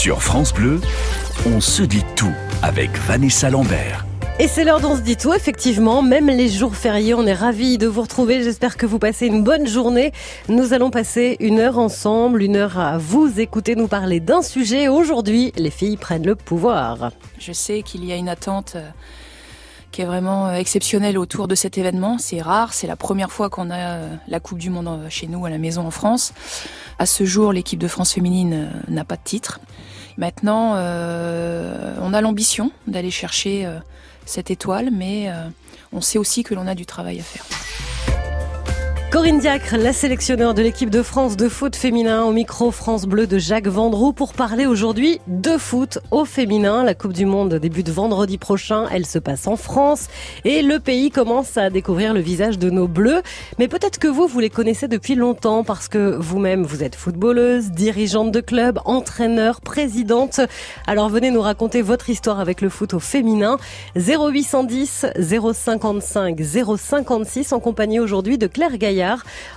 Sur France Bleu, on se dit tout avec Vanessa Lambert. Et c'est l'heure d'on se dit tout, effectivement, même les jours fériés, on est ravis de vous retrouver. J'espère que vous passez une bonne journée. Nous allons passer une heure ensemble, une heure à vous écouter nous parler d'un sujet. Aujourd'hui, les filles prennent le pouvoir. Je sais qu'il y a une attente euh, qui est vraiment euh, exceptionnelle autour de cet événement. C'est rare, c'est la première fois qu'on a euh, la Coupe du Monde chez nous à la maison en France. À ce jour, l'équipe de France féminine n'a pas de titre. Maintenant, on a l'ambition d'aller chercher cette étoile, mais euh, on sait aussi que l'on a du travail à faire. Corinne Diacre, la sélectionneur de l'équipe de France de foot féminin au micro France Bleu de Jacques Vendroux pour parler aujourd'hui de foot au féminin. La Coupe du Monde débute vendredi prochain. Elle se passe en France et le pays commence à découvrir le visage de nos bleus. Mais peut-être que vous, vous les connaissez depuis longtemps parce que vous-même, vous êtes footballeuse, dirigeante de club, entraîneur, présidente. Alors venez nous raconter votre histoire avec le foot au féminin. 0810 055 056 en compagnie aujourd'hui de Claire Gaillard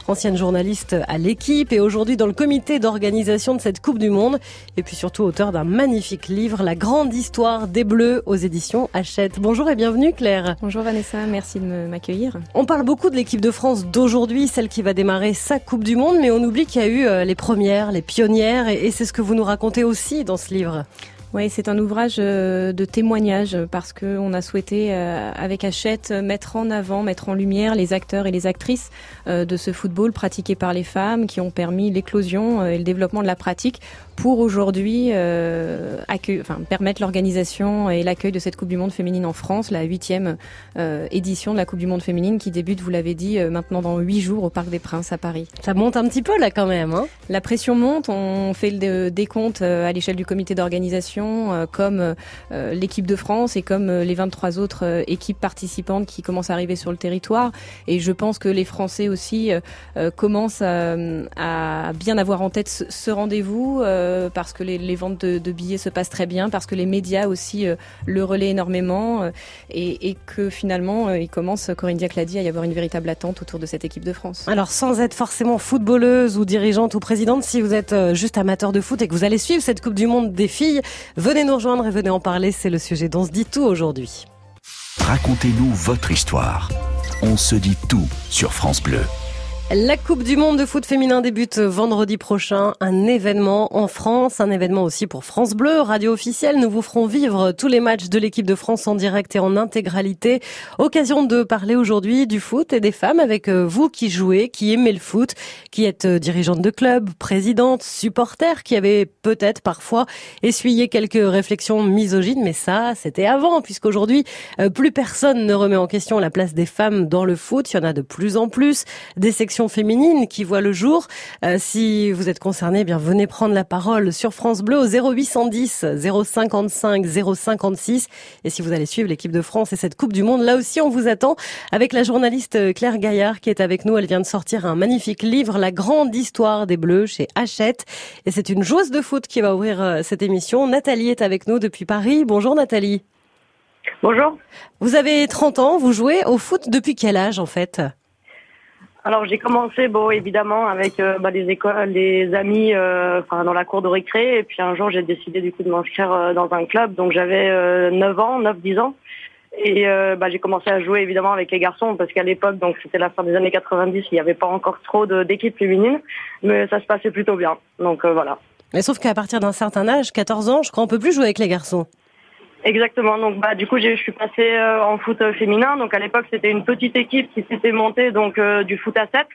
ancienne journaliste à l'équipe et aujourd'hui dans le comité d'organisation de cette Coupe du Monde. Et puis surtout auteur d'un magnifique livre, La grande histoire des Bleus aux éditions Hachette. Bonjour et bienvenue Claire. Bonjour Vanessa, merci de m'accueillir. On parle beaucoup de l'équipe de France d'aujourd'hui, celle qui va démarrer sa Coupe du Monde, mais on oublie qu'il y a eu euh, les premières, les pionnières, et c'est ce que vous nous racontez aussi dans ce livre. Oui, c'est un ouvrage euh, de témoignage parce qu'on a souhaité, euh, avec Hachette, mettre en avant, mettre en lumière les acteurs et les actrices euh, de ce football pratiqué par les femmes qui ont permis l'éclosion et le développement de la pratique pour aujourd'hui euh, enfin, permettre l'organisation et l'accueil de cette Coupe du Monde féminine en France, la huitième euh, édition de la Coupe du Monde féminine qui débute, vous l'avez dit, euh, maintenant dans huit jours au Parc des Princes à Paris. Ça monte un petit peu là quand même. Hein la pression monte, on fait le décompte à l'échelle du comité d'organisation comme l'équipe de France et comme les 23 autres équipes participantes qui commencent à arriver sur le territoire. Et je pense que les Français aussi commencent à, bien avoir en tête ce, ce rendez-vous. Euh, parce que les, ventes de, billets se passent très bien, parce que les médias aussi euh, le relaient énormément euh, et, que finalement il commence, Corinne Diac l'a dit, à y avoir une véritable attente autour de cette équipe de France. Alors sans être forcément footballeuse ou dirigeante ou présidente, si vous êtes juste amateur de foot et que vous allez suivre cette Coupe du Monde des filles, venez nous rejoindre et venez en parler, c'est le sujet dont on se dit tout aujourd'hui. Racontez-nous votre histoire. On se dit tout sur France Bleu. La Coupe du Monde de foot féminin débute vendredi prochain. Un événement en France, un événement aussi pour France Bleu, radio officielle. Nous vous ferons vivre tous les matchs de l'équipe de France en direct et en intégralité. Occasion de parler aujourd'hui du foot et des femmes avec euh, vous qui jouez, qui aimez le foot, qui êtes euh, dirigeante de club, présidente, supporter, qui avez peut-être parfois essuyé quelques réflexions misogynes, mais ça, c'était avant, puisqu'aujourd'hui, euh, plus personne ne remet en question la place des femmes dans le foot. Il y en a de plus en plus. Des féminine qui voit le jour. Euh, si vous êtes concerné, eh bien venez prendre la parole sur France Bleu au 0810 055 056. Et si vous allez suivre l'équipe de France et cette Coupe du Monde, là aussi on vous attend avec la journaliste Claire Gaillard qui est avec nous. Elle vient de sortir un magnifique livre, La grande histoire des Bleus chez Hachette. Et c'est une joueuse de foot qui va ouvrir euh, cette émission. Nathalie est avec nous depuis Paris. Bonjour Nathalie. Bonjour. Vous avez 30 ans, vous jouez au foot depuis quel âge en fait? Alors j'ai commencé, bon évidemment avec euh, bah, les écoles, les amis, euh, enfin dans la cour de récré, et puis un jour j'ai décidé du coup de m'inscrire euh, dans un club, donc j'avais 9 ans, 9-10 ans, et bah, j'ai commencé à jouer évidemment avec les garçons. Parce qu'à l'époque, donc c'était la fin des années 90, il n'y avait pas encore trop d'équipes féminines, mais ça se passait plutôt bien, donc voilà. Mais sauf qu'à partir d'un certain âge, 14 ans, je crois, on peut plus jouer avec les garçons. Exactement. Donc bah du coup je suis passée euh, en foot féminin. Donc à l'époque c'était une petite équipe qui s'était montée donc euh, du foot à 7.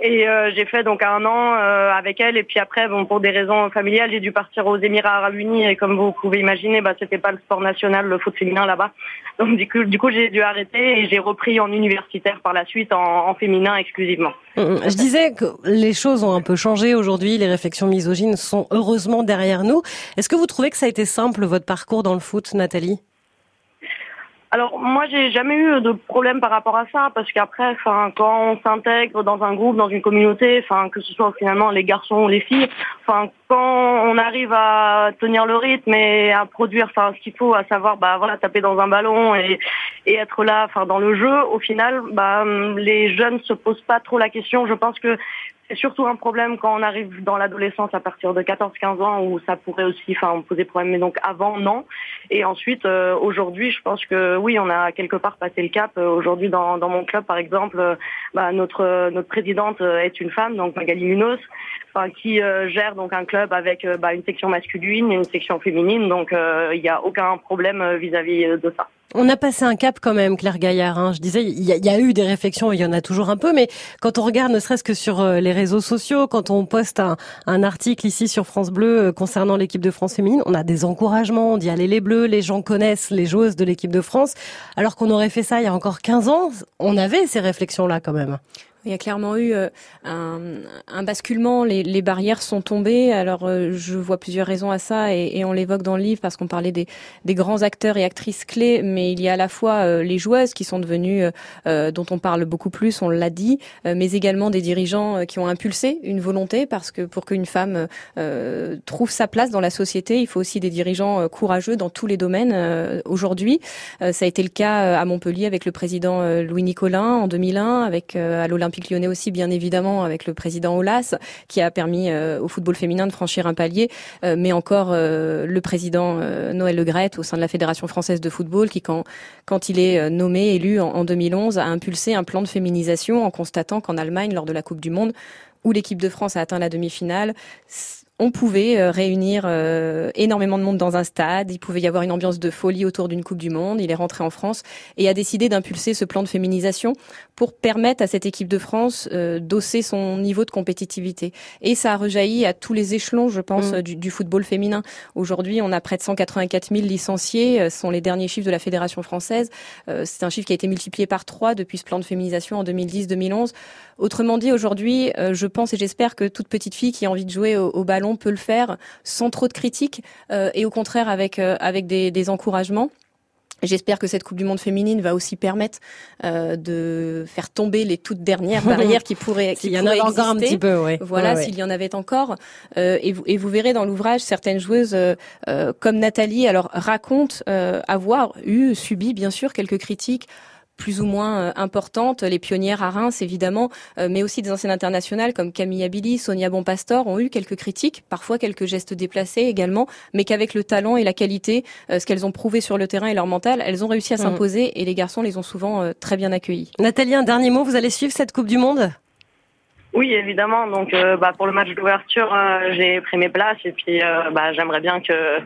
Et euh, j'ai fait donc un an euh, avec elle. Et puis après, bon, pour des raisons familiales, j'ai dû partir aux Émirats Arabes Unis. Et comme vous pouvez imaginer, bah, c'était pas le sport national, le foot féminin là-bas. Donc du coup, du coup, j'ai dû arrêter et j'ai repris en universitaire par la suite en, en féminin exclusivement. Hum, hum. Je disais que les choses ont un peu changé aujourd'hui. Les réflexions misogynes sont heureusement derrière nous. Est-ce que vous trouvez que ça a été simple votre parcours dans le foot, Nathalie? Alors moi j'ai jamais eu de problème par rapport à ça parce qu'après enfin quand on s'intègre dans un groupe dans une communauté enfin que ce soit finalement les garçons ou les filles enfin quand on arrive à tenir le rythme et à produire enfin ce qu'il faut à savoir bah voilà taper dans un ballon et, et être là enfin dans le jeu au final bah les jeunes se posent pas trop la question. Je pense que c'est surtout un problème quand on arrive dans l'adolescence à partir de 14-15 ans où ça pourrait aussi, enfin, poser problème. Mais donc avant, non. Et ensuite, euh, aujourd'hui, je pense que oui, on a quelque part passé le cap. Euh, aujourd'hui, dans, dans mon club, par exemple, euh, bah, notre notre présidente est une femme, donc Magali Munoz, enfin, qui gère donc un club avec bah, une section masculine et une section féminine. Donc il n'y a aucun problème vis-à-vis de ça. On a passé un cap quand même, Claire Gaillard. Hein. Je disais, il y, a eu des réflexions, il y en a toujours un peu, mais quand on regarde, ne serait-ce que sur les réseaux sociaux, quand on poste un, un article ici sur France Bleu concernant l'équipe de France féminine, on a des encouragements, on dit allez les Bleus, les gens connaissent les joueuses de l'équipe de France, alors qu'on aurait fait ça il y a encore 15 ans, on avait ces réflexions-là quand même. Il y a clairement eu euh, un, basculement, les, barrières sont tombées. Alors euh, je vois plusieurs raisons à ça et, on l'évoque dans le livre parce qu'on parlait des, des, grands acteurs et actrices clés, mais il y a à la fois euh, les joueuses qui sont devenues, dont on parle beaucoup plus, on l'a dit, mais également des dirigeants qui ont impulsé une volonté parce que pour qu'une femme trouve sa place dans la société, il faut aussi des dirigeants courageux dans tous les domaines. Aujourd'hui, ça a été le cas à Montpellier avec le président Louis Nicolin en 2001, avec à l'Olympique Olympique lyonnais aussi, bien évidemment, avec le président Olas, qui a permis euh, au football féminin de franchir un palier, euh, mais encore euh, le président Noël Legrette au sein de la Fédération française de football, qui, quand, quand il est nommé, élu en, en 2011, a impulsé un plan de féminisation en constatant qu'en Allemagne, lors de la Coupe du Monde, où l'équipe de France a atteint la demi-finale, on pouvait euh, réunir euh, énormément de monde dans un stade, il pouvait y avoir une ambiance de folie autour d'une Coupe du Monde, il est rentré en France et a décidé d'impulser ce plan de féminisation pour permettre à cette équipe de France euh, d'osser son niveau de compétitivité. Et ça a rejailli à tous les échelons, je pense, mm. du, football féminin. Aujourd'hui, on a près de 184 000 licenciés, ce sont les derniers chiffres de la Fédération française. C'est un chiffre qui a été multiplié par trois depuis ce plan de féminisation en 2010-2011. Autrement dit, aujourd'hui, je pense et j'espère que toute petite fille qui a envie de jouer au ballon peut le faire sans trop de critiques euh, et au contraire avec euh, avec des, des encouragements. J'espère que cette Coupe du Monde féminine va aussi permettre euh, de faire tomber les toutes dernières barrières qui pourraient, qui y en a encore un petit peu, ouais. Voilà, s'il y en avait encore. Euh, et, vous, et vous verrez dans l'ouvrage certaines joueuses euh, comme Nathalie, alors racontent avoir eu subi bien sûr quelques critiques plus ou moins euh, importantes. Les pionnières à Reims, évidemment, euh, mais aussi des anciennes internationales comme Camille Abili, Sonia Bonpastor ont eu quelques critiques, parfois quelques gestes déplacés également, mais qu'avec le talent et la qualité, euh, ce qu'elles ont prouvé sur le terrain et leur mental, elles ont réussi à mm. s'imposer et les garçons les ont souvent très bien accueillis. Nathalie, un dernier mot, vous allez suivre cette Coupe du Monde? Oui, évidemment. Donc, euh, bah, pour le match d'ouverture, euh, j'ai pris mes places et puis euh, bah, j'aimerais bien que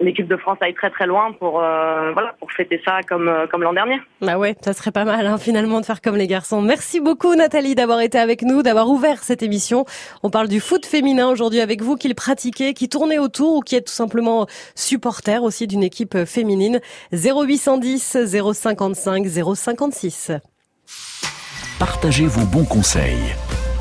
l'équipe de France aille très très loin pour voilà pour fêter ça comme comme l'an dernier. Bah ouais, ça serait pas mal hein, finalement de faire comme les garçons. Merci beaucoup Nathalie d'avoir été avec nous, d'avoir ouvert cette émission. On parle du foot féminin aujourd'hui avec vous, qui le pratiquez, qui tournez autour ou qui êtes tout simplement supporter aussi d'une équipe féminine. 0810 055 056. Partagez vos bons conseils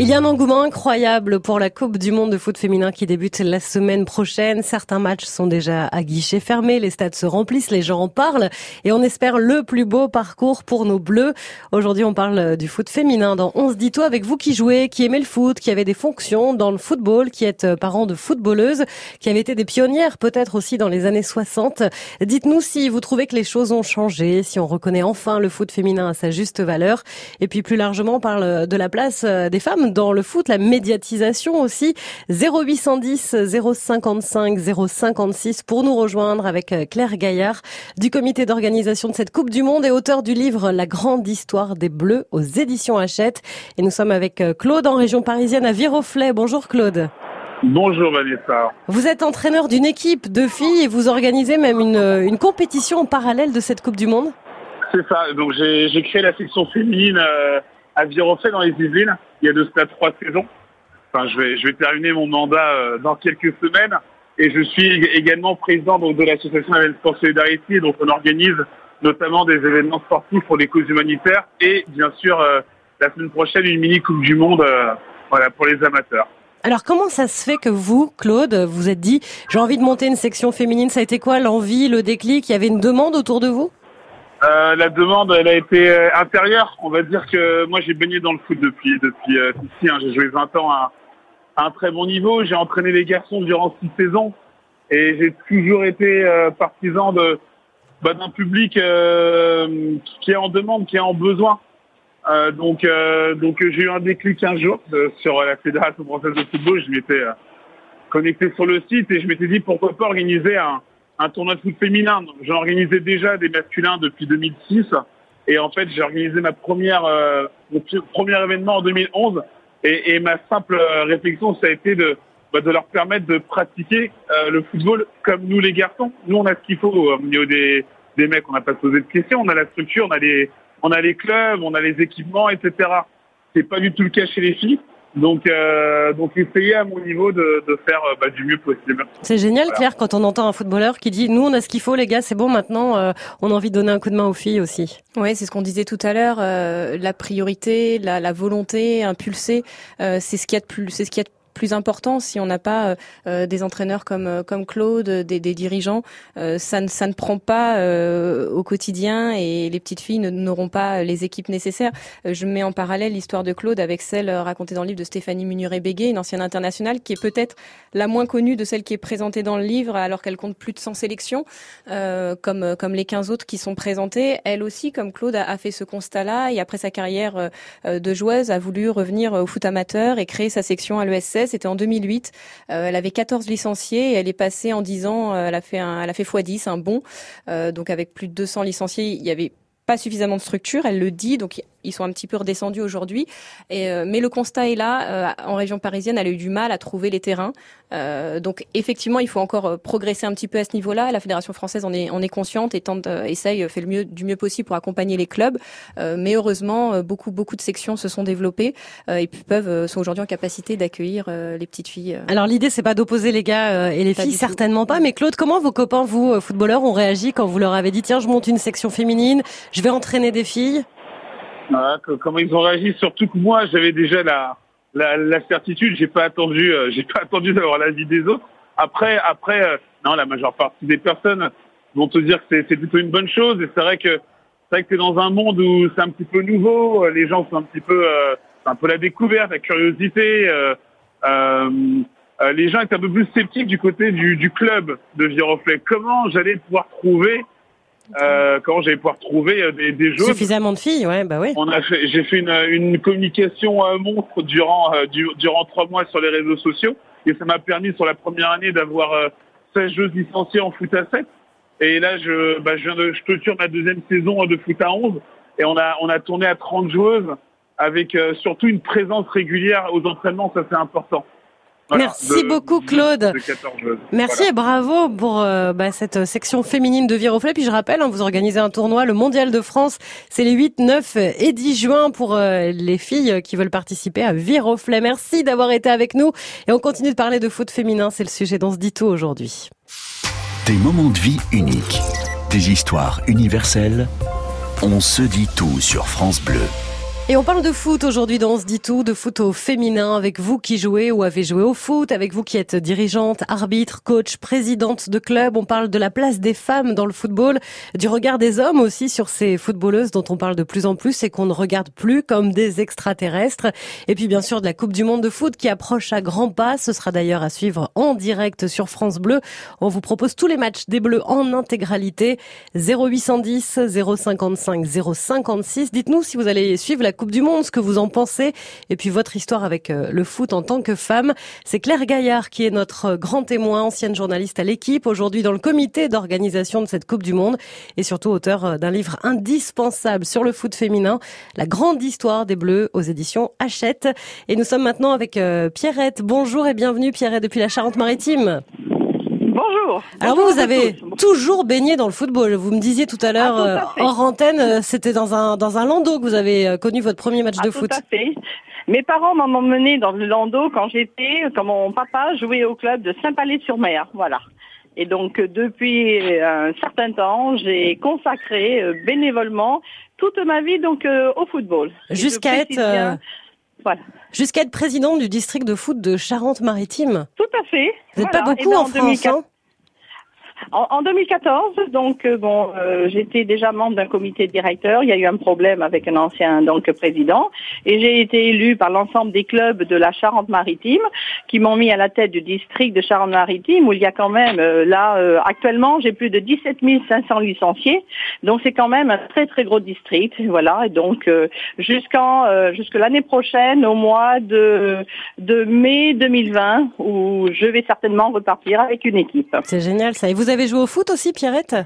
Il y a un engouement incroyable pour la Coupe du Monde de foot féminin qui débute la semaine prochaine. Certains matchs sont déjà à guichet fermé, les stades se remplissent, les gens en parlent et on espère le plus beau parcours pour nos bleus. Aujourd'hui, on parle du foot féminin dans On se dit tout avec vous qui jouez, qui aimez le foot, qui avez des fonctions dans le football, qui êtes parents de footballeuses, qui avez été des pionnières peut-être aussi dans les années 60. Dites-nous si vous trouvez que les choses ont changé, si on reconnaît enfin le foot féminin à sa juste valeur et puis plus largement on parle de la place des femmes dans le foot, la médiatisation aussi. 0810 055 056 pour nous rejoindre avec euh, Claire Gaillard du comité d'organisation de cette Coupe du Monde et auteur du livre La grande histoire des Bleus aux éditions Hachette. Et nous sommes avec euh, Claude en région parisienne à Viroflay. Bonjour Claude. Bonjour Vanessa. Vous êtes entraîneur d'une équipe de filles et vous organisez même une, euh, une compétition en parallèle de cette Coupe du Monde? C'est ça, donc j'ai créé la section féminine à Viroflay dans les Yvelines il y a de cela trois saisons. Enfin, je vais, terminer mon mandat euh, dans quelques semaines. Et je suis également président donc, de l'association Event Sport Solidarity. Donc, on organise notamment des événements sportifs pour des causes humanitaires et bien sûr euh, la semaine prochaine une mini Coupe du Monde euh, pour les amateurs. Alors comment ça se fait que vous, Claude, vous êtes dit j'ai envie de monter une section féminine Ça a été quoi l'envie, le déclic? Il y avait une demande autour de vous? Euh, la demande, elle a été euh, intérieure. On va dire que moi, j'ai baigné dans le foot depuis depuis euh, ici. Hein. J'ai joué 20 ans à, un très bon niveau. J'ai entraîné les garçons durant six saisons et j'ai toujours été partisan de bah, d'un public qui est en demande, qui est en besoin. Euh, donc, euh, donc j'ai eu un déclic un jour euh, sur la Fédération française de football. Je m'étais connecté sur le site et je m'étais dit pourquoi pas organiser un, un tournoi de foot féminin. J'en organisais déjà des masculins depuis 2006 et en fait j'ai organisé ma première mon premier événement en 2011 et, ma simple réflexion ça a été de bah, de leur permettre de pratiquer le football comme nous les garçons. Nous on a ce qu'il faut au niveau des des mecs, on n'a pas posé de questions, on a la structure, on a les on a les clubs, on a les équipements, etc. C'est pas du tout le cas chez les filles. Donc, euh, donc essayer à mon niveau de, de faire euh, bah, du mieux possible. C'est génial, Claire, quand on entend un footballeur qui dit nous on a ce qu'il faut, les gars, c'est bon. Maintenant, euh, on a envie de donner un coup de main aux filles aussi. Oui, c'est ce qu'on disait tout à l'heure. Euh, la priorité, la, la volonté, impulser, c'est ce qu'il y a de plus, c'est ce qu'il y a de plus important si on n'a pas euh, euh, des entraîneurs comme euh, Claude, des, dirigeants. ça ne prend pas au quotidien et les petites filles n'auront pas les équipes nécessaires. je mets en parallèle l'histoire de Claude avec celle racontée dans le livre de Stéphanie Munuret-Béguet, une ancienne internationale qui est peut-être la moins connue de celle qui est présentée dans le livre alors qu'elle compte plus de 100 sélections comme les 15 autres qui sont présentées. Elle aussi, comme Claude, a fait ce constat-là et après sa carrière de joueuse a voulu revenir au foot amateur et créer sa section à l'ESS c'était en 2008. Euh, elle avait 14 licenciés elle est passée en 10 ans, euh, elle a fait elle a fait x10, un bon. Euh, donc avec plus de 200 licenciés, il y avait pas suffisamment de structure, elle le dit, donc ils sont un petit peu redescendus aujourd'hui. Euh, mais le constat est là. Euh, en région parisienne, elle a eu du mal à trouver les terrains. Euh, donc effectivement, il faut encore progresser un petit peu à ce niveau-là. La fédération française en est, en est consciente et tente, essaye, fait le mieux du mieux possible pour accompagner les clubs. mais heureusement, beaucoup beaucoup de sections se sont développées et peuvent sont aujourd'hui en capacité d'accueillir les petites filles. Alors l'idée, c'est pas d'opposer les gars et les filles, certainement pas. Mais Claude, comment vos copains, vous footballeurs, ont réagi quand vous leur avez dit tiens, je monte une section féminine, je vais entraîner des filles? Comment ils ont réagi, surtout que moi j'avais déjà la, la, la certitude, j'ai pas attendu, euh, j'ai pas attendu d'avoir l'avis des autres. Après, après, euh, non, la majeure partie des personnes vont te dire que c'est plutôt une bonne chose. Et c'est vrai que c'est vrai que t'es dans un monde où c'est un petit peu nouveau, euh, les gens sont un petit peu, c'est un peu la découverte, la curiosité. les gens étaient un peu plus sceptiques du côté du, du club de Viroflay. Comment j'allais pouvoir trouver euh, quand j'allais pouvoir trouver euh, des, des joueurs. Suffisamment de filles, ouais, bah oui. On a fait, j'ai fait une, une communication euh, monstre durant euh, durant trois mois sur les réseaux sociaux et ça m'a permis sur la première année d'avoir 16 joueuses licenciées en foot à 7. Et là, je, bah, je viens de, je clôture ma deuxième saison de foot à 11 et on a on a tourné à 30 joueuses avec surtout une présence régulière aux entraînements, ça c'est important. Merci beaucoup Claude. Merci et bravo pour euh, bah, cette section féminine de Viroflay. Puis je rappelle, hein, vous organisez un tournoi, le Mondial de France. C'est les 8, 9 et 10 juin pour euh, les filles qui veulent participer à Viroflay. Merci d'avoir été avec nous. Et on continue de parler de foot féminin. C'est le sujet dont se dit tout aujourd'hui. Des moments de vie uniques. Des histoires universelles. On se dit tout sur France Bleu. Et on parle de foot aujourd'hui dans On se dit tout, de foot au féminin, avec vous qui jouez ou avez joué au foot, avec vous qui êtes dirigeante, arbitre, coach, présidente de club. On parle de la place des femmes dans le football, du regard des hommes aussi sur ces footballeuses dont on parle de plus en plus et qu'on ne regarde plus comme des extraterrestres. Et puis bien sûr de la Coupe du Monde de foot qui approche à grands pas. Ce sera d'ailleurs à suivre en direct sur France Bleu. On vous propose tous les matchs des Bleus en intégralité. 0810 055 056. Dites-nous si vous allez suivre la Coupe du Monde, ce que vous en pensez, et puis votre histoire avec euh, le foot en tant que femme. C'est Claire Gaillard qui est notre euh, grand témoin, ancienne journaliste à l'équipe, aujourd'hui dans le comité d'organisation de cette Coupe du Monde, et surtout auteur euh, d'un livre indispensable sur le foot féminin, La grande histoire des Bleus aux éditions Hachette. Et nous sommes maintenant avec Pierrette. Bonjour et bienvenue Pierrette depuis la Charente-Maritime. Bonjour. Alors vous, vous avez toujours baigné dans le football. Vous me disiez tout à l'heure ah, hors antenne, euh, c'était dans un dans un landau que vous avez euh, connu votre premier match ah, de foot. Tout à fait. Mes parents m'ont emmené dans le landau quand j'étais, quand mon papa jouait au club de Saint-Palais-sur-Mer. Voilà. Et donc depuis un certain temps, j'ai consacré euh, bénévolement toute ma vie donc au football. Jusqu'à être voilà. Jusqu'à être président du district de foot de Charente-Maritime. Tout à fait. Vous n'êtes pas beaucoup eh ben, en, France, hein En, 2014, donc euh, bon, euh, j'étais déjà membre d'un comité directeur. Il y a eu un problème avec un ancien donc président, et j'ai été élu par l'ensemble des clubs de la Charente-Maritime, qui m'ont mis à la tête du district de Charente-Maritime, où il y a quand même euh, là actuellement j'ai plus de 17 500 licenciés, donc c'est quand même un très très gros district. Voilà, et donc jusqu'en jusque l'année prochaine, au mois de de mai 2020, où je vais certainement repartir avec une équipe. C'est génial ça. Joué au foot aussi, Pierrette?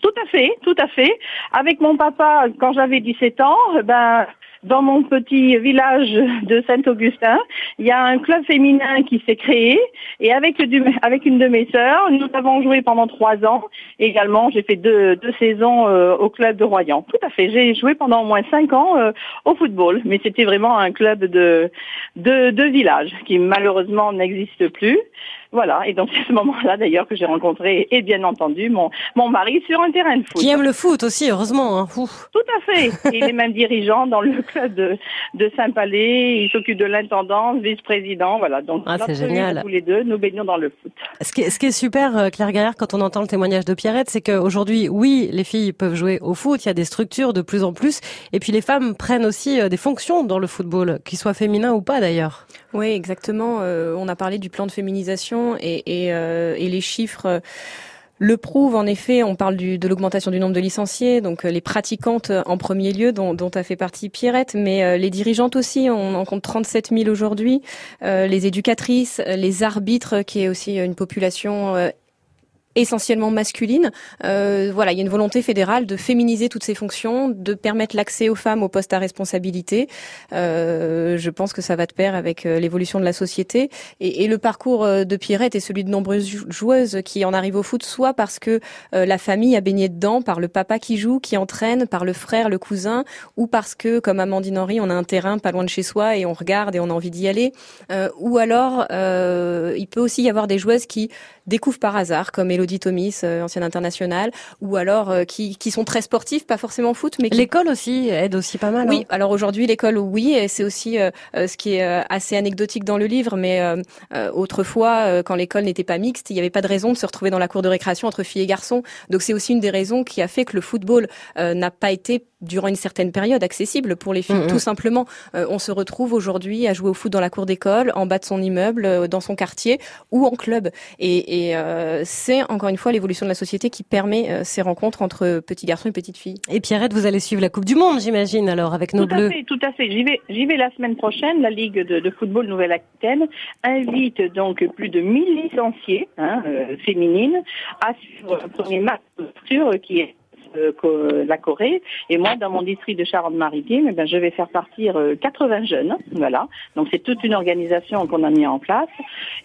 Tout à fait, tout à fait. Avec mon papa, quand j'avais 17 ans, ben dans mon petit village de Saint-Augustin, il y a un club féminin qui s'est créé et avec, une de mes sœurs, nous avons joué pendant trois ans. également, j'ai fait deux, deux saisons euh, au club de Royan. Tout à fait. J'ai joué pendant au moins cinq ans euh, au football, mais c'était vraiment un club de, de village qui malheureusement n'existe plus. Voilà, et donc c'est ce moment-là d'ailleurs que j'ai rencontré, et bien entendu, mon, mon mari sur un terrain de foot. Qui aime le foot aussi, heureusement. Hein. Tout à fait. il est même dirigeant dans le club de, de Saint-Palais, il s'occupe de l'intendance, vice-président, voilà. Donc ah, c'est génial. tous les deux, nous baignons dans le foot. Ce qui est, ce qui est super, euh, Claire Gaillard, quand on entend le témoignage de Pierrette, c'est qu'aujourd'hui, oui, les filles peuvent jouer au foot, il y a des structures de plus en plus, et puis les femmes prennent aussi euh, des fonctions dans le football, qu'ils soient féminins ou pas d'ailleurs. Oui, exactement. Euh, on a parlé du plan de féminisation et, euh, les chiffres le prouvent en effet. On parle de l'augmentation du nombre de licenciés, donc euh, les pratiquantes en premier lieu, dont, dont a fait partie Pierrette, mais les dirigeantes aussi. On en compte 37 000 aujourd'hui. les éducatrices, les arbitres, qui est aussi une population essentiellement masculine. Euh, voilà, il y a une volonté fédérale de féminiser toutes ces fonctions, de permettre l'accès aux femmes aux postes à responsabilité. Euh, je pense que ça va de pair avec euh, l'évolution de la société et, le parcours euh, de Pierrette est celui de nombreuses joueuses qui en arrivent au foot, soit parce que euh, la famille a baigné dedans, par le papa qui joue, qui entraîne, par le frère, le cousin, ou parce que, comme Amandine Henry, on a un terrain pas loin de chez soi et on regarde et on a envie d'y aller. ou alors, il peut aussi y avoir des joueuses qui découvrent par hasard, comme Elodie Elodie Thomis, euh, ancienne internationale, ou alors euh, qui, qui sont très sportifs, pas forcément foot, mais l'école aussi aide aussi pas mal. Oui, hein. alors aujourd'hui l'école, oui, et c'est aussi euh, ce qui est assez anecdotique dans le livre, mais autrefois, quand l'école n'était pas mixte, il n'y avait pas de raison de se retrouver dans la cour de récréation entre filles et garçons. Donc c'est aussi une des raisons qui a fait que le football n'a pas été durant une certaine période accessible pour les filles. Mm, mm. Tout simplement, on se retrouve aujourd'hui à jouer au foot dans la cour d'école, en bas de son immeuble, dans son quartier ou en club. Et, et c'est encore une fois l'évolution de la société qui permet euh, ces rencontres entre petits garçons et petites filles. Et Pierrette, vous allez suivre la Coupe du Monde, j'imagine, alors avec nos tout bleus. À fait, tout à fait. J'y vais, j'y vais la semaine prochaine. La Ligue de, football Nouvelle-Aquitaine invite donc plus de 1000 licenciés hein, euh, féminines à suivre le premier match qui est euh, la Corée. Et moi, dans mon district de Charente-Maritime, eh ben, je vais faire partir 80 euh, jeunes. Voilà. Donc c'est toute une organisation qu'on a mis en place.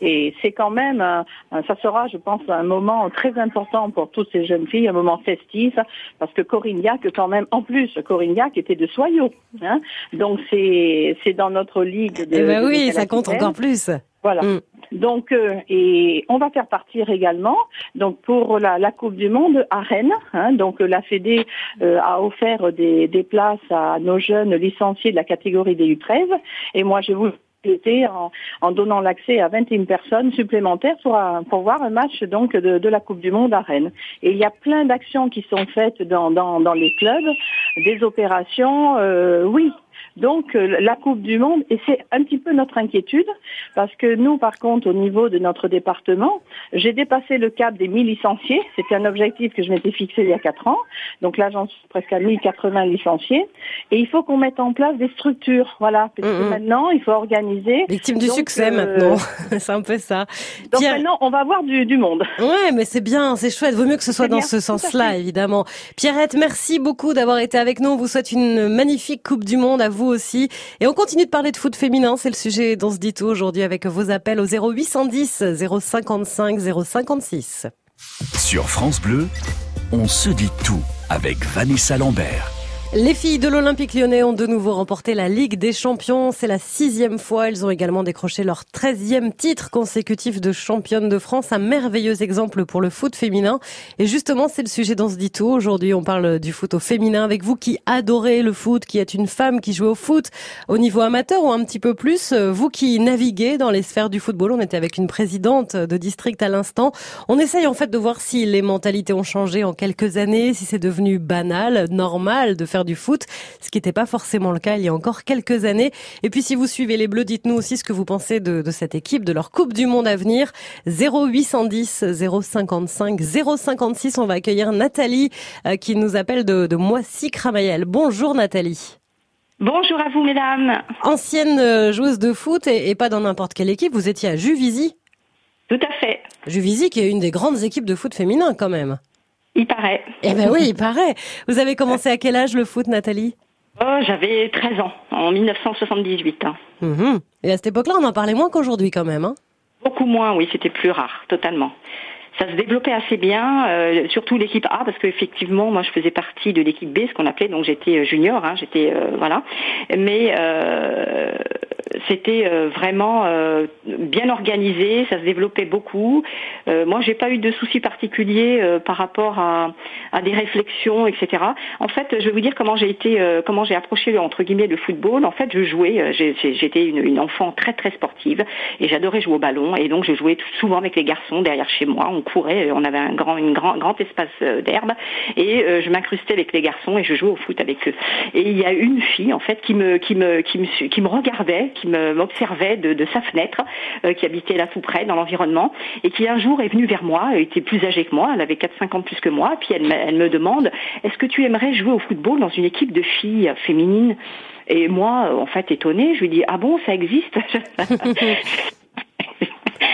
Et c'est quand même, ça sera, je pense, un moment très important pour toutes ces jeunes filles, un moment festif, parce que Corignac, quand même, en plus, Corignac était de Soyaux. Hein. Donc c'est c'est dans notre ligue. De, eh ben oui, ça compte encore plus. Voilà. Mm. Donc, euh, et on va faire partir également, donc pour la, la Coupe du Monde à Rennes. Hein, donc la Fédé euh, a offert des, des, places à nos jeunes licenciés de la catégorie des U13. Et moi, je vous en, en donnant l'accès à 21 personnes supplémentaires pour, pour voir un match donc de, de, la Coupe du Monde à Rennes. Et il y a plein d'actions qui sont faites dans, dans, dans les clubs, des opérations, euh, oui, donc euh, la Coupe du Monde, et c'est un petit peu notre inquiétude, parce que nous, par contre, au niveau de notre département, j'ai dépassé le cap des 1000 licenciés. C'était un objectif que je m'étais fixé il y a 4 ans. Donc là, j'en suis presque à 1080 licenciés. Et il faut qu'on mette en place des structures. Voilà. Parce que maintenant, il faut organiser. Victime du succès euh, maintenant. c'est un peu ça. Donc maintenant, on va avoir du, du monde. Ouais, mais c'est bien, c'est chouette. Vaut mieux que ce soit dans ce sens-là, évidemment. Pierrette, merci beaucoup d'avoir été avec nous. On vous souhaite une magnifique Coupe du Monde à vous aussi. Et on continue de parler de foot féminin. C'est le sujet dont se dit tout aujourd'hui avec vos appels au 0810 055 056. Sur France Bleu, on se dit tout avec Vanessa Lambert. Les filles de l'Olympique lyonnais ont de nouveau remporté la Ligue des champions. C'est la sixième fois. Elles ont également décroché leur treizième titre consécutif de championne de France. Un merveilleux exemple pour le foot féminin. Et justement, c'est le sujet dans ce dit tout. Aujourd'hui, on parle du foot au féminin avec vous qui adorez le foot, qui êtes une femme qui joue au foot au niveau amateur ou un petit peu plus. Vous qui naviguez dans les sphères du football. On était avec une présidente de district à l'instant. On essaye en fait de voir si les mentalités ont changé en quelques années, si c'est devenu banal, normal de faire du foot, ce qui n'était pas forcément le cas il y a encore quelques années. Et puis si vous suivez les Bleus, dites-nous aussi ce que vous pensez de, de cette équipe, de leur Coupe du Monde à venir. 0810 055 056, on va accueillir Nathalie euh, qui nous appelle de, de Moissy-Cramayel. Bonjour Nathalie. Bonjour à vous mesdames. Ancienne euh, joueuse de foot et, et pas dans n'importe quelle équipe, vous étiez à Juvisy. Tout à fait. Juvisy qui est une des grandes équipes de foot féminin quand même. Il paraît. Eh ben oui, il paraît. Vous avez commencé à quel âge le foot, Nathalie? Oh, j'avais 13 ans, en 1978. Hein. Mhm. Et à cette époque-là, on en parlait moins qu'aujourd'hui quand même. Hein? Beaucoup moins, oui, c'était plus rare, totalement. Ça se développait assez bien, euh, surtout l'équipe A, parce qu'effectivement, moi, je faisais partie de l'équipe B, ce qu'on appelait, donc j'étais euh, junior, hein, j'étais euh, voilà. Mais euh, c'était euh, vraiment euh, bien organisé, ça se développait beaucoup. Moi, j'ai pas eu de soucis particuliers par rapport à, à, des réflexions, etc. En fait, je vais vous dire comment j'ai été, comment j'ai approché entre guillemets le football. En fait, je jouais, j'étais une, une, enfant très très sportive et j'adorais jouer au ballon et donc je jouais souvent avec les garçons derrière chez moi. Courait, on avait un grand, une grand, grand espace d'herbe et je m'incrustais avec les garçons et je jouais au foot avec eux. Et il y a une fille en fait qui me, qui me, qui me, qui me regardait, qui m'observait de, de, sa fenêtre, euh, qui habitait là tout près dans l'environnement, et qui un jour est venue vers moi, elle était plus âgée que moi, elle avait 4-5 ans plus que moi, puis elle, elle me demande, est-ce que tu aimerais jouer au football dans une équipe de filles féminines? Et moi, en fait, étonnée, je lui dis, ah bon, ça existe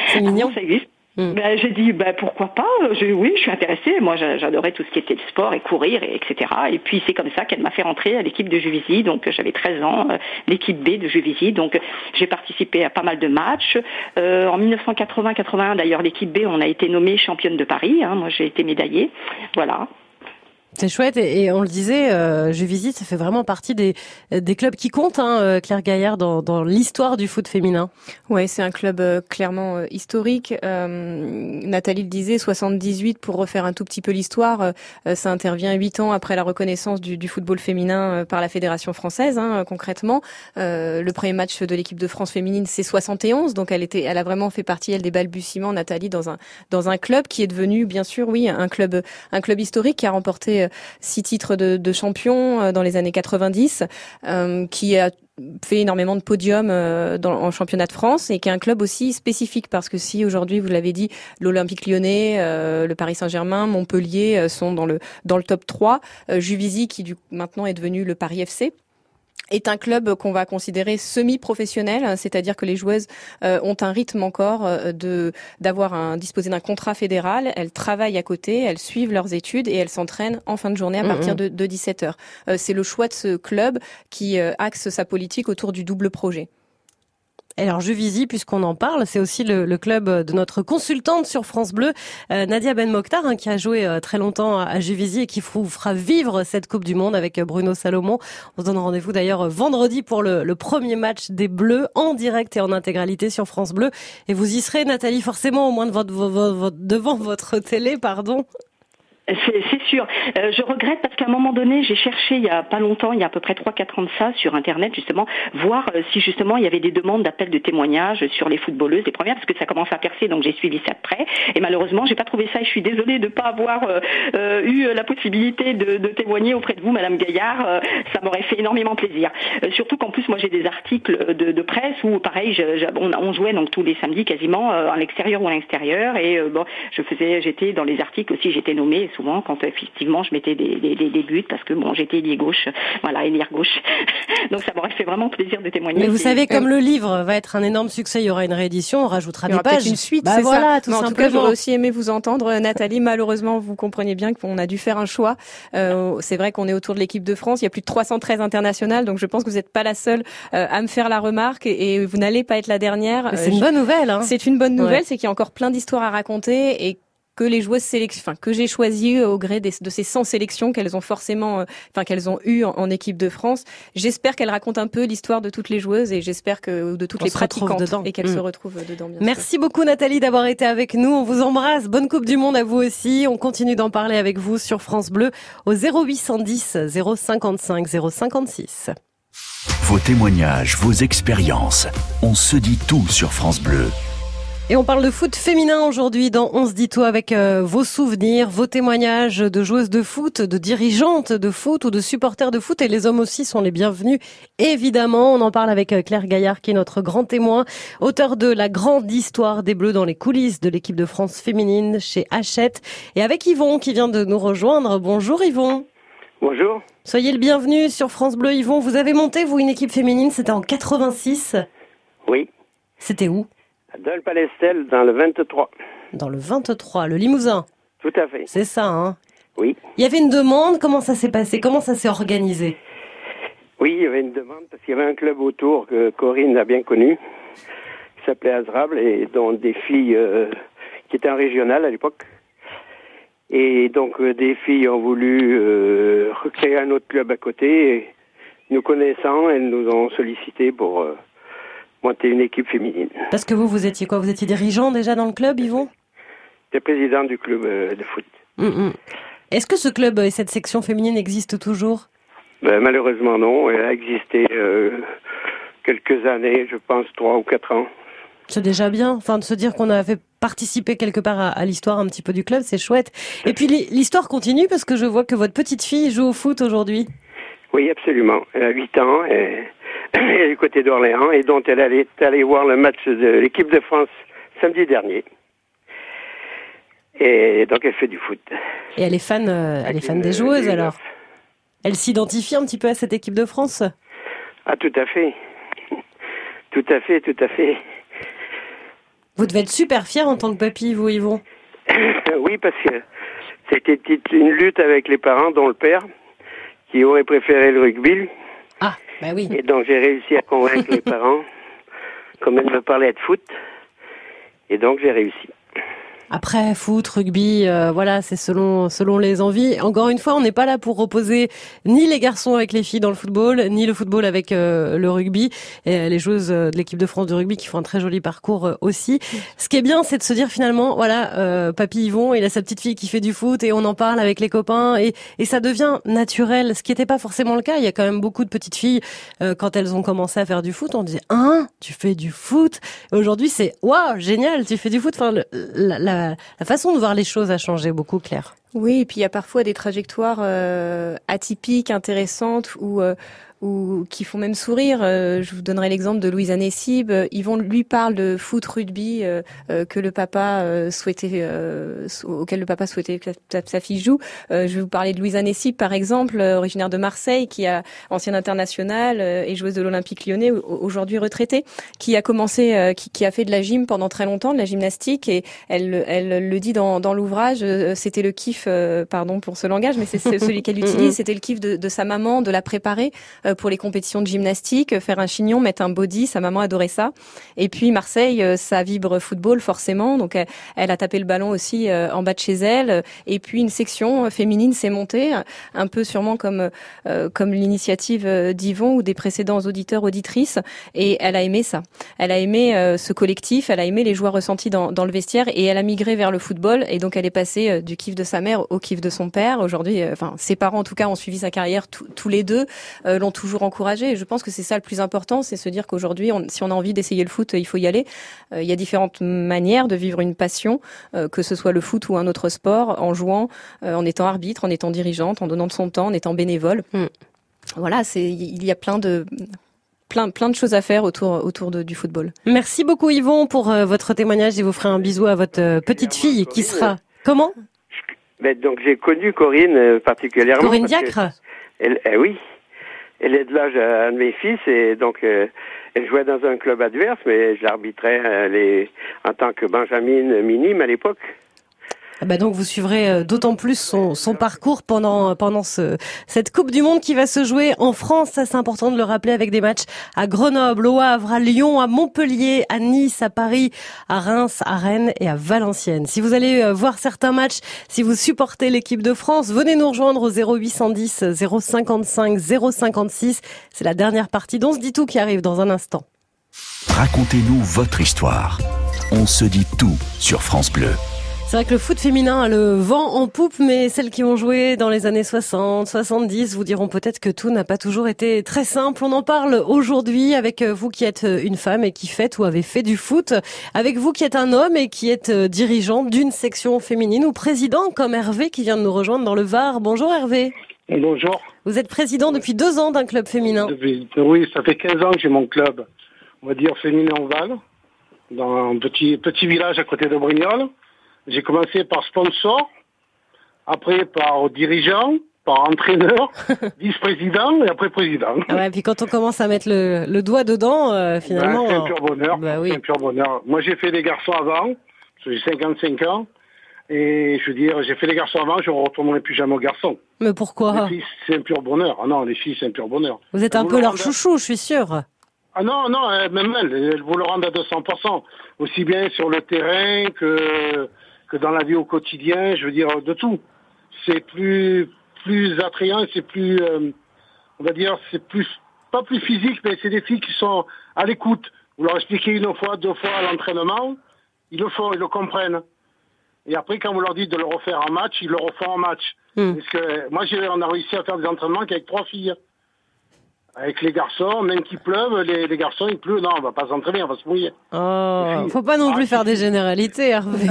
C'est mignon. Ah bon, ça existe Mm. Ben, j'ai dit ben, pourquoi pas? Je, oui, je suis intéressée. Moi, j'adorais tout ce qui était le sport et courir, et, etc. Et puis c'est comme ça qu'elle m'a fait rentrer à l'équipe de Juvisy. Donc j'avais 13 ans, euh, l'équipe B de Juvisy. Donc j'ai participé à pas mal de matchs. Euh, en 1980-81, d'ailleurs, l'équipe B, on a été nommée championne de Paris. Hein. Moi, j'ai été médaillée. Voilà. C'est chouette et, on le disait, euh, je visite, ça fait vraiment partie des, des clubs qui comptent, hein, euh, Claire Gaillard, dans, dans l'histoire du foot féminin. Ouais, c'est un club euh, clairement euh, historique. Euh, Nathalie le disait, 78 pour refaire un tout petit peu l'histoire, ça intervient huit ans après la reconnaissance du, du football féminin par la fédération française, hein, concrètement. le premier match de l'équipe de France féminine, c'est 71, donc elle était, elle a vraiment fait partie elle des balbutiements, Nathalie, dans un dans un club qui est devenu, bien sûr, oui, un club un club historique qui a remporté six titres de, champion euh, dans les années 90, euh, qui a fait énormément de podiums euh, en championnat de France et qui est un club aussi spécifique. Parce que si aujourd'hui vous l'avez dit l'Olympique Lyonnais, le Paris Saint-Germain, Montpellier sont dans le top 3, Juvisy qui maintenant est devenu le Paris FC est un club qu'on va considérer semi-professionnel, c'est-à-dire que les joueuses euh, ont un rythme encore euh, de d'avoir un disposer d'un contrat fédéral. Elles travaillent à côté, elles suivent leurs études et elles s'entraînent en fin de journée à mmh, partir de, de 17 heures. Euh, c'est le choix de ce club qui euh, axe sa politique autour du double projet. Alors Juvisy, puisqu'on en parle, c'est aussi le, le, club de notre consultante sur France Bleu, euh, Nadia Ben Mokhtar, hein, qui a joué euh, très longtemps à Juvisy et qui vous fera vivre cette Coupe du Monde avec euh, Bruno Salomon. On se donne rendez-vous d'ailleurs vendredi pour le, le, premier match des Bleus en direct et en intégralité sur France Bleu. Et vous y serez, Nathalie, forcément au moins de votre, votre, devant votre télé, pardon. C'est sûr. Euh, je regrette parce qu'à un moment donné, j'ai cherché il y a pas longtemps, il y a à peu près 3-4 ans de ça, sur Internet justement, voir euh, si justement il y avait des demandes d'appel de témoignages sur les footballeuses, les premières, parce que ça commence à percer, donc j'ai suivi ça Et malheureusement, j'ai pas trouvé ça et je suis désolée de ne pas avoir euh, euh, eu la possibilité de, de, témoigner auprès de vous, Madame Gaillard. Euh, ça m'aurait fait énormément plaisir. surtout qu'en plus, moi j'ai des articles de, de, presse où, pareil, je, je, on, on, jouait donc tous les samedis quasiment à l'extérieur ou à l'extérieur et bon, je faisais, j'étais dans les articles aussi, j'étais nommée souvent quand effectivement je mettais des, des, des, buts parce que bon j'étais liée gauche, voilà ailière gauche. Donc ça m'aurait fait vraiment plaisir de témoigner. Mais vous savez comme le livre va être un énorme succès, il y aura une réédition, on rajoutera des pages, une suite. Bah voilà, ça. tout non. En tout cas, j'aurais aussi aimé vous entendre, Nathalie. Malheureusement, vous comprenez bien qu'on a dû faire un choix. Euh, c'est vrai qu'on est autour de l'équipe de France. Il y a plus de 313 internationales, donc je pense que vous n'êtes pas la seule euh, à me faire la remarque et, et vous n'allez pas être la dernière. C'est une bonne nouvelle. Hein. C'est une bonne nouvelle, c'est qu'il y a encore plein d'histoires à raconter et que les joueuses sélection, enfin que j'ai choisi au gré de ces 100 sélections qu'elles ont forcément, enfin qu'elles ont eu en, équipe de France. J'espère qu'elles racontent un peu l'histoire de toutes les joueuses et j'espère que de toutes les pratiquantes et qu'elles se mm. retrouvent dedans. Bien Merci beaucoup Nathalie d'avoir été avec nous. On vous embrasse. Bonne Coupe du Monde à vous aussi. On continue d'en parler avec vous sur France Bleu au 0810 055 056. Vos témoignages, vos expériences. On se dit tout sur France Bleu. Et on parle de foot féminin aujourd'hui dans On se dit tout avec euh, vos souvenirs, vos témoignages de joueuses de foot, de dirigeantes de foot ou de supporters de foot et les hommes aussi sont les bienvenus. Évidemment, on en parle avec euh, Claire Gaillard qui est notre grand témoin, auteur de La grande histoire des Bleus dans les coulisses de l'équipe de France féminine chez Hachette et avec Yvon qui vient de nous rejoindre. Bonjour Yvon. Bonjour. Soyez le bienvenu sur France Bleu Yvon. Vous avez monté vous une équipe féminine, c'était en 86. Oui. C'était où? Dans le Palestel, dans le 23. Dans le 23, le Limousin Tout à fait. C'est ça, hein Oui. Il y avait une demande, comment ça s'est passé Comment ça s'est organisé? Oui, il y avait une demande parce qu'il y avait un club autour que Corinne a bien connu, qui s'appelait Azrable, et dont des filles euh, qui étaient en régional à l'époque. Et donc euh, des filles ont voulu euh, recréer un autre club à côté. Et nous connaissant, elles nous ont sollicité pour monter une équipe féminine. Parce que vous, vous étiez quoi? Vous étiez dirigeant déjà dans le club, Yvon? J'étais président du club euh, de foot. Hum, hum. Est-ce que ce club et cette section féminine existent toujours? Ben, Malheureusement non. Elle a existé euh, quelques années, je pense trois ou quatre ans. C'est déjà bien, enfin de se dire qu'on a fait participer quelque part à, l'histoire un petit peu du club, c'est chouette. Et puis l'histoire continue parce que je vois que votre petite fille joue au foot aujourd'hui. Oui, absolument. Elle a 8 ans et du côté d'Orléans, et dont elle allait aller voir le match de l'équipe de France samedi dernier. Et donc elle fait du foot. Et elle est fan, euh, elle est fan des joueuses alors. Elle s'identifie un petit peu à cette équipe de France? Ah tout à fait, tout à fait, tout à fait. Vous devez être super fier en tant que papy, vous Yvon. oui, parce que c'était une lutte avec les parents, dont le père, qui aurait préféré le rugby. Oui. Et donc j'ai réussi à convaincre les parents, comme elle me parlait de foot, et donc j'ai réussi. Après, foot, rugby, euh, voilà, c'est selon selon les envies. Encore une fois, on n'est pas là pour reposer ni les garçons avec les filles dans le football, ni le football avec euh, le rugby. Et les joueuses de l'équipe de France de rugby qui font un très joli parcours euh, aussi. Ce qui est bien, c'est de se dire finalement, voilà, papy Yvon, il a sa petite fille qui fait du foot et on en parle avec les copains et, et ça devient naturel. Ce qui n'était pas forcément le cas. Il y a quand même beaucoup de petites filles quand elles ont commencé à faire du foot, on disait, hein, tu fais du foot? Aujourd'hui, c'est waouh, génial, tu fais du foot. Façon de voir les choses a changé beaucoup, Claire. Oui, et puis il y a parfois des trajectoires euh, atypiques, intéressantes, ou euh, ou qui font même sourire. Euh, je vous donnerai l'exemple de Louisa Nessib. Yvon lui parle de foot rugby euh, euh, que le papa souhaitait, auquel le papa souhaitait que sa, fille joue. je vais vous parler de Louisa Nessib, par exemple, originaire de Marseille, qui a ancienne internationale et joueuse de l'Olympique Lyonnais, aujourd'hui retraitée, qui a commencé, qui, qui, a fait de la gym pendant très longtemps, de la gymnastique, et elle, elle le dit dans, dans l'ouvrage. C'était le kiff, pardon pour ce langage, mais c'est celui qu'elle utilise. C'était le kiff de, de sa maman, de la préparer euh, pour les compétitions de gymnastique, euh, faire un chignon, mettre un body, sa maman adorait ça. Et puis Marseille, euh, ça vibre football forcément, donc elle, a tapé le ballon aussi en bas de chez elle. Et puis une section féminine s'est montée, un peu sûrement comme comme l'initiative d'Yvon ou des précédents auditeurs auditrices. Et elle a aimé ça. Elle a aimé ce collectif, elle a aimé les joies ressenties dans, dans le vestiaire et elle a migré vers le football. Et donc elle est passée du kiff de sa mère au kiff de son père. Aujourd'hui, enfin ses parents en tout cas ont suivi sa carrière tous les deux, l'ont toujours encouragé. Et je pense que c'est ça le plus important, c'est se dire qu'aujourd'hui, si on a envie d'essayer le foot, il faut y aller. Euh, il y a différentes manières de vivre une passion, euh, que ce soit le foot ou un autre sport, en jouant, euh, en étant arbitre, en étant dirigeante, en donnant de son temps, en étant bénévole. Mm. Voilà, c'est il y a plein de plein plein de choses à faire autour autour de, du football. Merci beaucoup Yvon pour votre témoignage et vous ferez un bisou à votre petite fille qui sera comment? Ben, donc j'ai connu Corinne particulièrement. Corinne Diacre. Elle, eh oui, elle est de l'âge à de mes fils et donc euh, elle jouait dans un club adverse, mais j'arbitrais euh, les en tant que Benjamin minime à l'époque. Ah bah donc vous suivrez euh, d'autant plus son, parcours pendant pendant ce, cette Coupe du Monde qui va se jouer en France. Ça c'est important de le rappeler avec des matchs à Grenoble, au Havre, à Lyon, à Montpellier, à Nice, à Paris, à Reims, à Rennes et à Valenciennes. Si vous allez euh, voir certains matchs, si vous supportez l'équipe de France, venez nous rejoindre au 0810 055 056. C'est la dernière partie d'On se dit tout qui arrive dans un instant. Racontez-nous votre histoire. On se dit tout sur France Bleu. C'est vrai que le foot féminin a le vent en poupe, mais celles qui ont joué dans les années 60, 70 vous diront peut-être que tout n'a pas toujours été très simple. On en parle aujourd'hui avec vous qui êtes une femme et qui faites ou avez fait du foot, avec vous qui êtes un homme et qui êtes dirigeant d'une section féminine ou président comme Hervé qui vient de nous rejoindre dans le Var. Bonjour Hervé. Bonjour. Vous êtes président depuis deux ans d'un club féminin. Oui, ça fait 15 ans que j'ai mon club, on va dire féminin en Val, dans un petit, petit village à côté de Brignoles. J'ai commencé par sponsor, après par dirigeant, par entraîneur, vice-président et après président. Ah ouais, puis quand on commence à mettre le, le doigt dedans, euh, finalement. Ben, c'est un pur bonheur. Bah oui. C'est un pur bonheur. Moi, j'ai fait des garçons avant. J'ai 55 ans. Et je veux dire, j'ai fait des garçons avant, je ne retournerai plus jamais aux garçons. Mais pourquoi Les filles, c'est un pur bonheur. Ah non, les filles, c'est un pur bonheur. Vous êtes un Vous peu le leur rendez- chouchou, je suis sûre. Ah non, non, même elles, elles vous le rendent à 200%. Aussi bien sur le terrain que, que dans la vie au quotidien, je veux dire, de tout. C'est plus, plus attrayant, c'est plus, euh, on va dire, c'est plus, pas plus physique, mais c'est des filles qui sont à l'écoute. Vous leur expliquez une fois, deux fois à l'entraînement, ils le font, ils le comprennent. Et après, quand vous leur dites de le refaire en match, ils le refont en match. Hmm. Parce que moi, on a réussi à faire des entraînements qu'avec trois filles. Avec les garçons, même qu'il pleuve, les, les garçons, il pleut, non, on va pas s'entraîner, on va se mouiller. Oh, faut pas non Ah, plus si, faire des généralités, Hervé.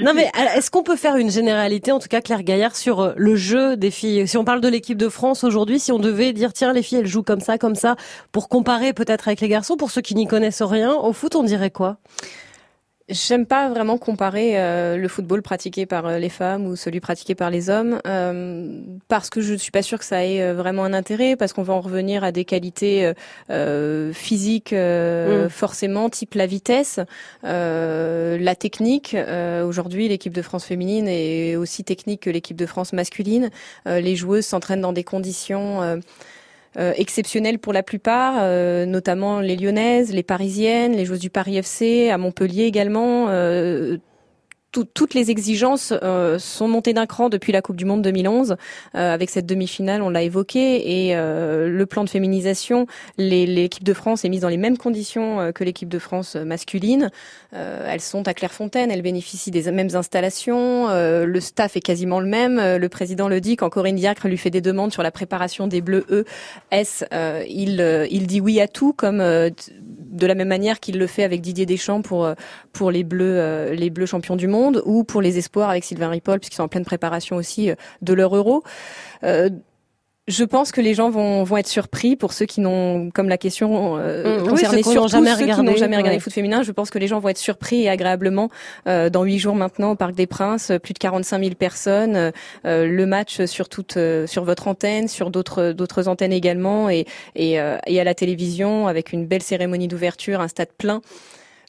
non mais euh, est-ce qu'on peut faire une généralité, en tout cas Claire Gaillard, sur euh, le jeu des filles? Si on parle de l'équipe de France aujourd'hui, si on devait dire tiens les filles elles jouent comme ça, comme ça, pour comparer peut-être avec les garçons, pour ceux qui n'y connaissent rien, au foot on dirait quoi? J'aime pas vraiment comparer euh, le football pratiqué par euh, les femmes ou celui pratiqué par les hommes euh, parce que je suis pas sûre que ça ait euh, vraiment un intérêt parce qu'on va en revenir à des qualités euh, euh, physiques euh, Mm. forcément type la vitesse, euh, la technique. Euh, Aujourd'hui, l'équipe de France féminine est aussi technique que l'équipe de France masculine. Euh, les joueuses s'entraînent dans des conditions euh, euh, exceptionnelles pour la plupart, euh, notamment les lyonnaises, les parisiennes, les joueuses du Paris FC, à Montpellier également. Tout- toutes les exigences euh, sont montées d'un cran depuis la Coupe du Monde 2011. Euh, avec cette demi-finale, on l'a évoqué, et euh, le plan de féminisation, l'équipe de France est mise dans les mêmes conditions que l'équipe de France masculine. Elles sont à Clairefontaine, elles bénéficient des mêmes installations, le staff est quasiment le même. Le président le dit, quand Corinne Diacre lui fait des demandes sur la préparation des Bleus E, S, il, dit oui à tout, comme de la même manière qu'il le fait avec Didier Deschamps pour pour les Bleus, les Bleus champions du monde, ou pour les Espoirs avec Sylvain Ripoll, puisqu'ils sont en pleine préparation aussi euh, de leur Euro. Euh, je pense que les gens vont, vont être surpris pour ceux qui n'ont, comme la question euh, Mmh, oui, ceux n'ont surtout jamais ceux qui regardé, n'ont jamais regardé ouais. le foot féminin. Je pense que les gens vont être surpris et agréablement euh, dans huit jours maintenant au Parc des Princes, plus de 45 000 personnes, euh, le match sur toute, euh, sur votre antenne, sur d'autres d'autres antennes également, et et, et à la télévision avec une belle cérémonie d'ouverture, un stade plein.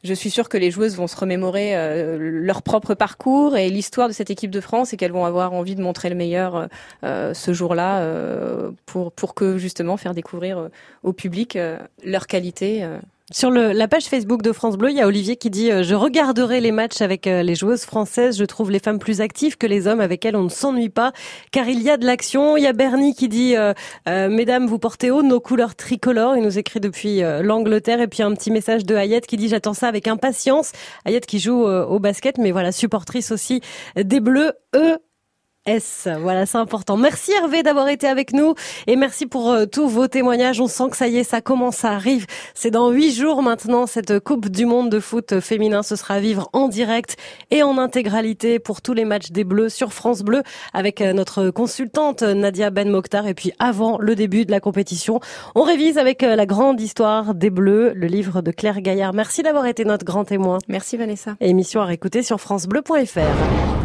Je suis sûre que les joueuses vont se remémorer euh, leur propre parcours et l'histoire de cette équipe de France et qu'elles vont avoir envie de montrer le meilleur euh, ce jour-là euh, pour pour que justement faire découvrir au public leur qualité. Sur le, la page Facebook de France Bleu, il y a Olivier qui dit euh, Je regarderai les matchs avec euh, les joueuses françaises. Je trouve les femmes plus actives que les hommes avec elles on ne s'ennuie pas car il y a de l'action. Il y a Bernie qui dit euh, euh, Mesdames, vous portez haut nos couleurs tricolores. Il nous écrit depuis euh, l'Angleterre. Et puis un petit message de Hayet qui dit J'attends ça avec impatience. Hayet qui joue au basket, mais voilà, supportrice aussi des Bleus. S. Voilà, c'est important. Merci Hervé d'avoir été avec nous et merci pour euh, tous vos témoignages. On sent que ça y est, ça commence, ça arrive. C'est dans huit jours maintenant cette Coupe du Monde de foot féminin. Ce sera à vivre en direct et en intégralité pour tous les matchs des Bleus sur France Bleu avec euh, notre consultante Nadia Ben Mokhtar. Et puis avant le début de la compétition, on révise avec euh, la grande histoire des Bleus, le livre de Claire Gaillard. Merci d'avoir été notre grand témoin. Merci Vanessa. Émission à réécouter sur francebleu.fr.